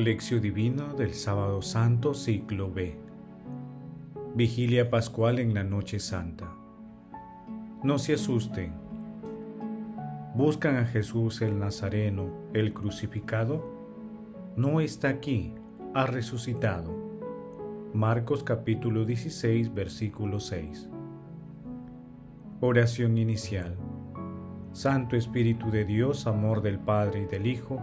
Lección Divino del Sábado Santo, ciclo B. Vigilia Pascual en la Noche Santa. No se asusten. ¿Buscan a Jesús el Nazareno, el crucificado? No está aquí, ha resucitado. Marcos capítulo 16, versículo 6. Oración inicial. Santo Espíritu de Dios, amor del Padre y del Hijo,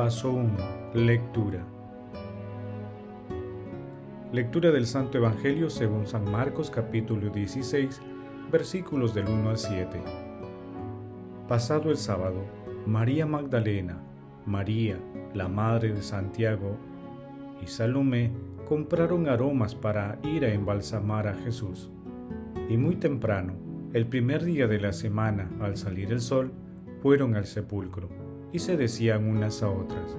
Paso 1. Lectura. Lectura del Santo Evangelio según San Marcos capítulo 16 versículos del 1 al 7. Pasado el sábado, María Magdalena, María, la madre de Santiago, y Salomé compraron aromas para ir a embalsamar a Jesús. Y muy temprano, el primer día de la semana, al salir el sol, fueron al sepulcro y se decían unas a otras,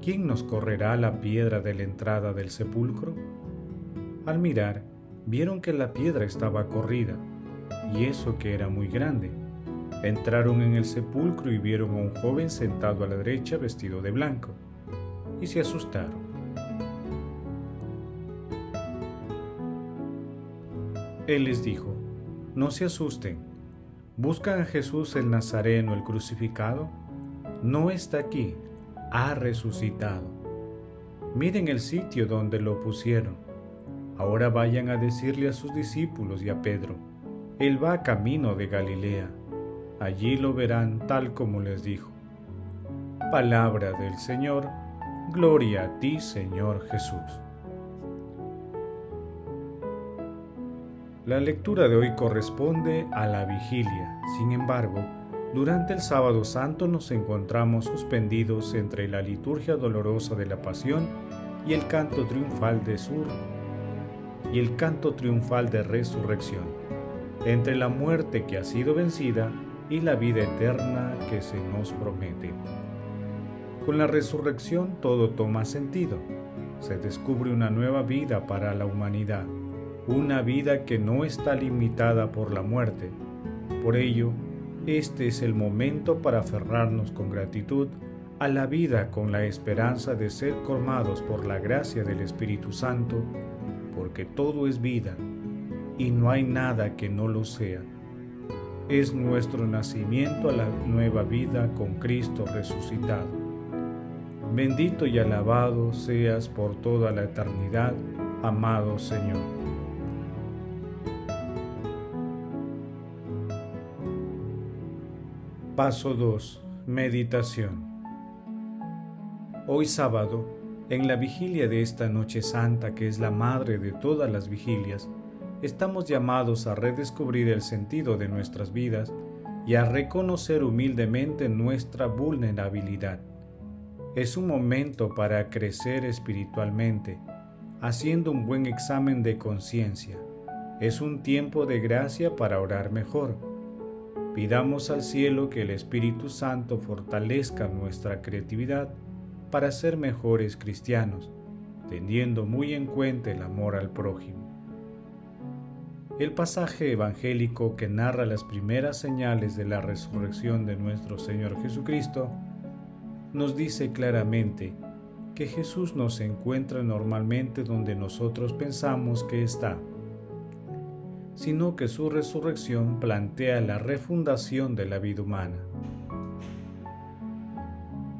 ¿quién nos correrá la piedra de la entrada del sepulcro? Al mirar, vieron que la piedra estaba corrida, y eso que era muy grande. Entraron en el sepulcro y vieron a un joven sentado a la derecha vestido de blanco, y se asustaron. Él les dijo, no se asusten ¿Buscan a Jesús el Nazareno, el crucificado? No está aquí, ha resucitado. Miren el sitio donde lo pusieron. Ahora vayan a decirle a sus discípulos y a Pedro, Él va camino de Galilea. Allí lo verán tal como les dijo. Palabra del Señor, gloria a ti Señor Jesús. La lectura de hoy corresponde a la vigilia. Sin embargo, durante el sábado santo nos encontramos suspendidos entre la liturgia dolorosa de la pasión y el canto triunfal de sur y el canto triunfal de resurrección, entre la muerte que ha sido vencida y la vida eterna que se nos promete. Con la resurrección todo toma sentido. Se descubre una nueva vida para la humanidad una vida que no está limitada por la muerte. Por ello, este es el momento para aferrarnos con gratitud a la vida con la esperanza de ser colmados por la gracia del Espíritu Santo, porque todo es vida y no hay nada que no lo sea. Es nuestro nacimiento a la nueva vida con Cristo resucitado. Bendito y alabado seas por toda la eternidad, amado Señor. Paso 2. Meditación. Hoy sábado, en la vigilia de esta noche santa que es la madre de todas las vigilias, estamos llamados a redescubrir el sentido de nuestras vidas y a reconocer humildemente nuestra vulnerabilidad. Es un momento para crecer espiritualmente, haciendo un buen examen de conciencia. Es un tiempo de gracia para orar mejor Pidamos al cielo que el Espíritu Santo fortalezca nuestra creatividad para ser mejores cristianos, teniendo muy en cuenta el amor al prójimo. El pasaje evangélico que narra las primeras señales de la resurrección de nuestro Señor Jesucristo nos dice claramente que Jesús no se encuentra normalmente donde nosotros pensamos que está sino que su resurrección plantea la refundación de la vida humana.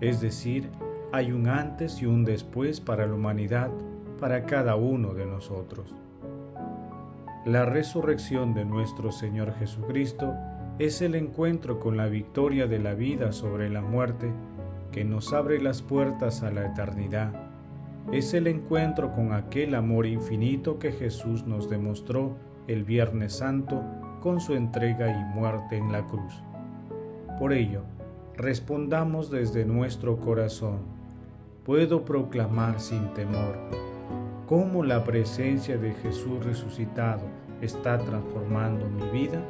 Es decir, hay un antes y un después para la humanidad, para cada uno de nosotros. La resurrección de nuestro Señor Jesucristo es el encuentro con la victoria de la vida sobre la muerte que nos abre las puertas a la eternidad. Es el encuentro con aquel amor infinito que Jesús nos demostró el Viernes Santo con su entrega y muerte en la cruz. Por ello, respondamos desde nuestro corazón, puedo proclamar sin temor cómo la presencia de Jesús resucitado está transformando mi vida?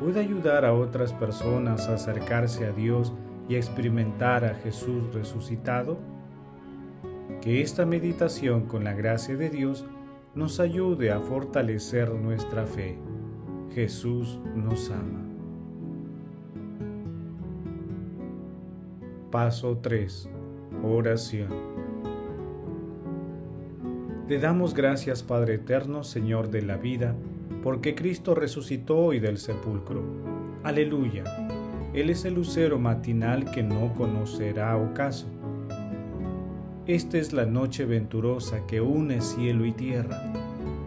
¿Puede ayudar a otras personas a acercarse a Dios y a experimentar a Jesús resucitado? Que esta meditación con la gracia de Dios nos ayude a fortalecer nuestra fe. Jesús nos ama. Paso 3. Oración. Te damos gracias Padre Eterno, Señor de la vida, porque Cristo resucitó hoy del sepulcro. Aleluya. Él es el lucero matinal que no conocerá ocaso esta es la noche venturosa que une cielo y tierra,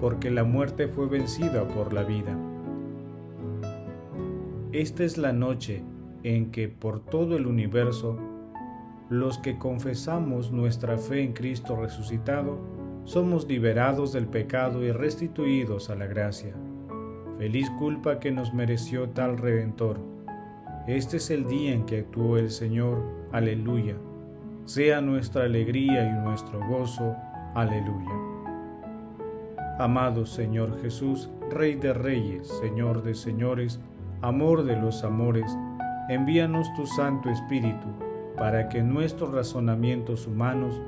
porque la muerte fue vencida por la vida. Esta es la noche en que por todo el universo, los que confesamos nuestra fe en Cristo resucitado, somos liberados del pecado y restituidos a la gracia. Feliz culpa que nos mereció tal Redentor. Este es el día en que actuó el Señor. Aleluya sea nuestra alegría y nuestro gozo. Aleluya. Amado Señor Jesús, Rey de Reyes, Señor de Señores, amor de los amores, envíanos tu Santo Espíritu, para que nuestros razonamientos humanos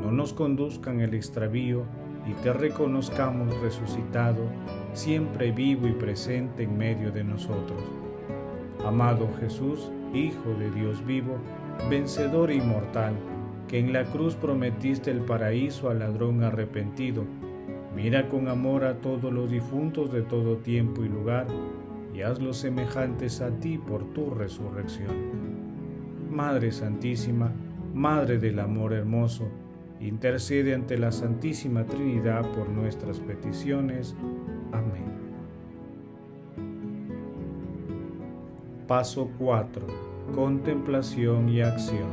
no nos conduzcan al extravío y te reconozcamos resucitado, siempre vivo y presente en medio de nosotros. Amado Jesús, Hijo de Dios vivo, vencedor e inmortal, que en la cruz prometiste el paraíso al ladrón arrepentido. Mira con amor a todos los difuntos de todo tiempo y lugar, y hazlos semejantes a ti por tu resurrección. Madre Santísima, Madre del Amor Hermoso, intercede ante la Santísima Trinidad por nuestras peticiones. Amén. Paso 4 contemplación y acción.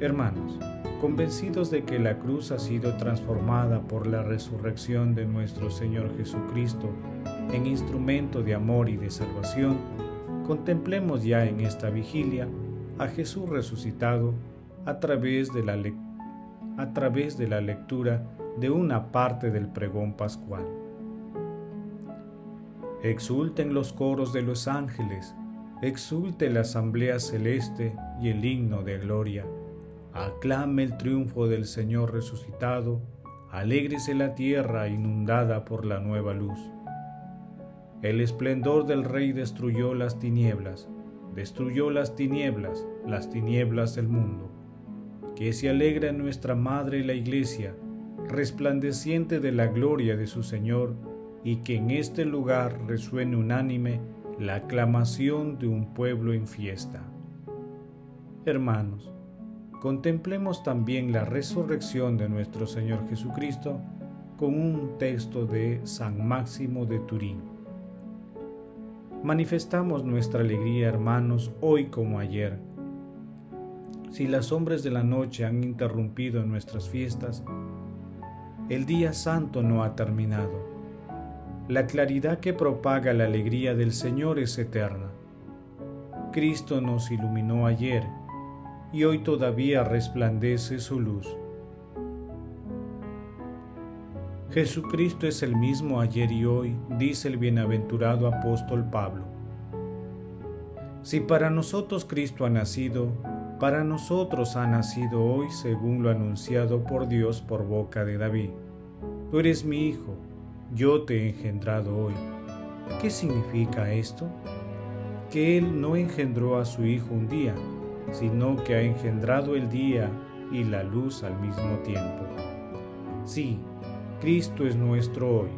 Hermanos, convencidos de que la cruz ha sido transformada por la resurrección de nuestro Señor Jesucristo en instrumento de amor y de salvación, contemplemos ya en esta vigilia a Jesús resucitado a través de la, a través de la lectura de una parte del pregón pascual. Exulten los coros de los ángeles, exulte la asamblea celeste y el himno de gloria. Aclame el triunfo del Señor resucitado, alégrese la tierra inundada por la nueva luz. El esplendor del Rey destruyó las tinieblas, destruyó las tinieblas, las tinieblas del mundo. Que se alegra nuestra Madre la Iglesia, resplandeciente de la gloria de su Señor, y que en este lugar resuene unánime la aclamación de un pueblo en fiesta. Hermanos, contemplemos también la resurrección de nuestro Señor Jesucristo con un texto de San Máximo de Turín. Manifestamos nuestra alegría, hermanos, hoy como ayer. Si las sombras de la noche han interrumpido nuestras fiestas, el día santo no ha terminado la claridad que propaga la alegría del Señor es eterna. Cristo nos iluminó ayer y hoy todavía resplandece su luz. Jesucristo es el mismo ayer y hoy, dice el bienaventurado apóstol Pablo. Si para nosotros Cristo ha nacido, para nosotros ha nacido hoy según lo anunciado por Dios por boca de David. Tú eres mi Hijo, yo te he engendrado hoy. ¿Qué significa esto? Que Él no engendró a su Hijo un día, sino que ha engendrado el día y la luz al mismo tiempo. Sí, Cristo es nuestro hoy,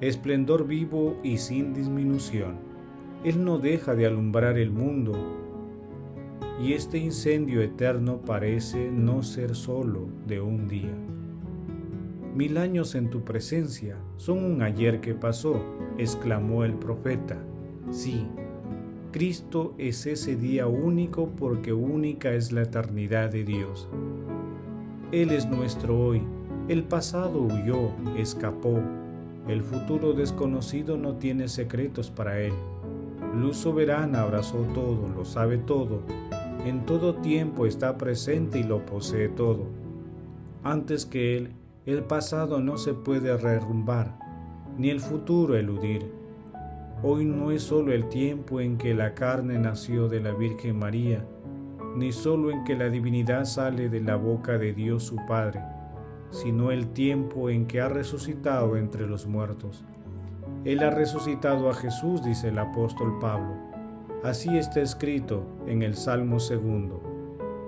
esplendor vivo y sin disminución. Él no deja de alumbrar el mundo y este incendio eterno parece no ser solo de un día. Mil años en tu presencia son un ayer que pasó, exclamó el profeta. Sí, Cristo es ese día único porque única es la eternidad de Dios. Él es nuestro hoy, el pasado huyó, escapó, el futuro desconocido no tiene secretos para Él. Luz soberana abrazó todo, lo sabe todo, en todo tiempo está presente y lo posee todo. Antes que Él, el pasado no se puede derrumbar, ni el futuro eludir. Hoy no es solo el tiempo en que la carne nació de la Virgen María, ni solo en que la divinidad sale de la boca de Dios su Padre, sino el tiempo en que ha resucitado entre los muertos. Él ha resucitado a Jesús, dice el apóstol Pablo. Así está escrito en el Salmo segundo.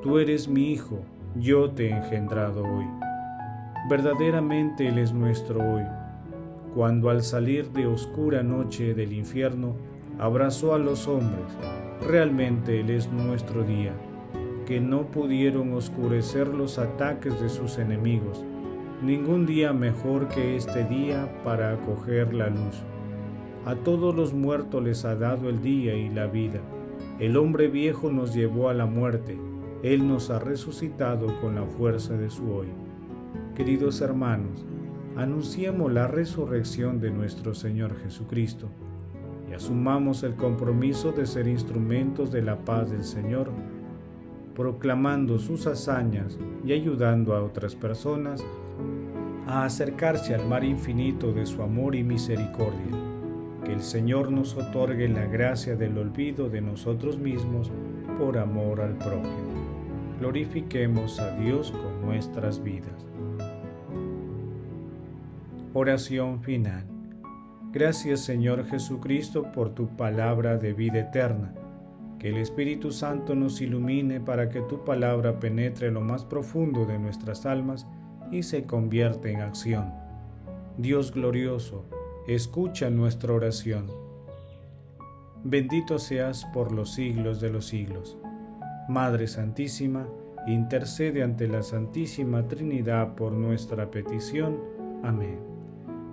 Tú eres mi Hijo, yo te he engendrado hoy. Verdaderamente Él es nuestro hoy. Cuando al salir de oscura noche del infierno abrazó a los hombres, realmente Él es nuestro día, que no pudieron oscurecer los ataques de sus enemigos Ningún día mejor que este día para acoger la luz. A todos los muertos les ha dado el día y la vida. El hombre viejo nos llevó a la muerte. Él nos ha resucitado con la fuerza de su hoy. Queridos hermanos, anunciemos la resurrección de nuestro Señor Jesucristo y asumamos el compromiso de ser instrumentos de la paz del Señor, proclamando sus hazañas y ayudando a otras personas a acercarse al mar infinito de su amor y misericordia. Que el Señor nos otorgue la gracia del olvido de nosotros mismos por amor al prójimo. Glorifiquemos a Dios con nuestras vidas. Oración final. Gracias Señor Jesucristo por tu palabra de vida eterna. Que el Espíritu Santo nos ilumine para que tu palabra penetre lo más profundo de nuestras almas y se convierte en acción. Dios glorioso, escucha nuestra oración. Bendito seas por los siglos de los siglos. Madre Santísima, intercede ante la Santísima Trinidad por nuestra petición. Amén.